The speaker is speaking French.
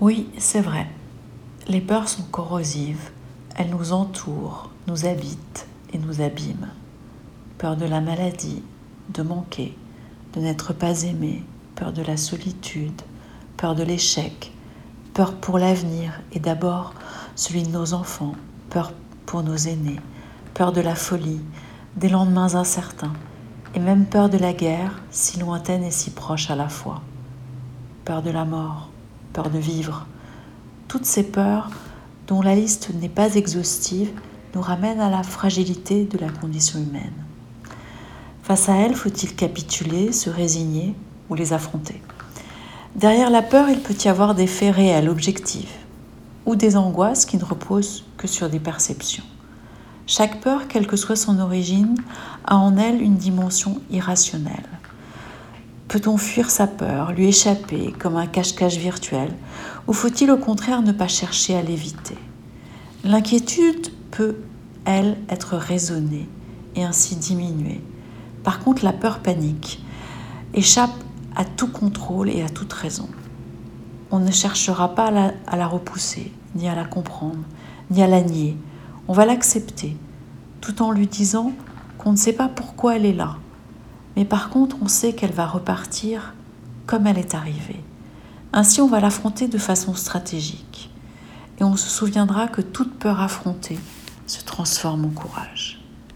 Oui, c'est vrai. Les peurs sont corrosives. Elles nous entourent, nous habitent et nous abîment. Peur de la maladie, de manquer, de n'être pas aimé, peur de la solitude, peur de l'échec, peur pour l'avenir et d'abord celui de nos enfants, peur pour nos aînés, peur de la folie, des lendemains incertains, et même peur de la guerre, si lointaine et si proche à la fois. Peur de la mort, peur de vivre. Toutes ces peurs, dont la liste n'est pas exhaustive, nous ramènent à la fragilité de la condition humaine. Face à elles, faut-il capituler, se résigner ou les affronter? Derrière la peur, il peut y avoir des faits réels, objectifs, ou des angoisses qui ne reposent que sur des perceptions. Chaque peur, quelle que soit son origine, a en elle une dimension irrationnelle. Peut-on fuir sa peur, lui échapper comme un cache-cache virtuel, ou faut-il au contraire ne pas chercher à l'éviter? L'inquiétude peut, elle, être raisonnée et ainsi diminuer. Par contre, la peur panique échappe à tout contrôle et à toute raison. On ne cherchera pas à la, à la repousser, ni à la comprendre, ni à la nier, on va l'accepter, tout en lui disant qu'on ne sait pas pourquoi elle est là. Mais par contre, on sait qu'elle va repartir comme elle est arrivée. Ainsi, on va l'affronter de façon stratégique. Et on se souviendra que toute peur affrontée se transforme en courage.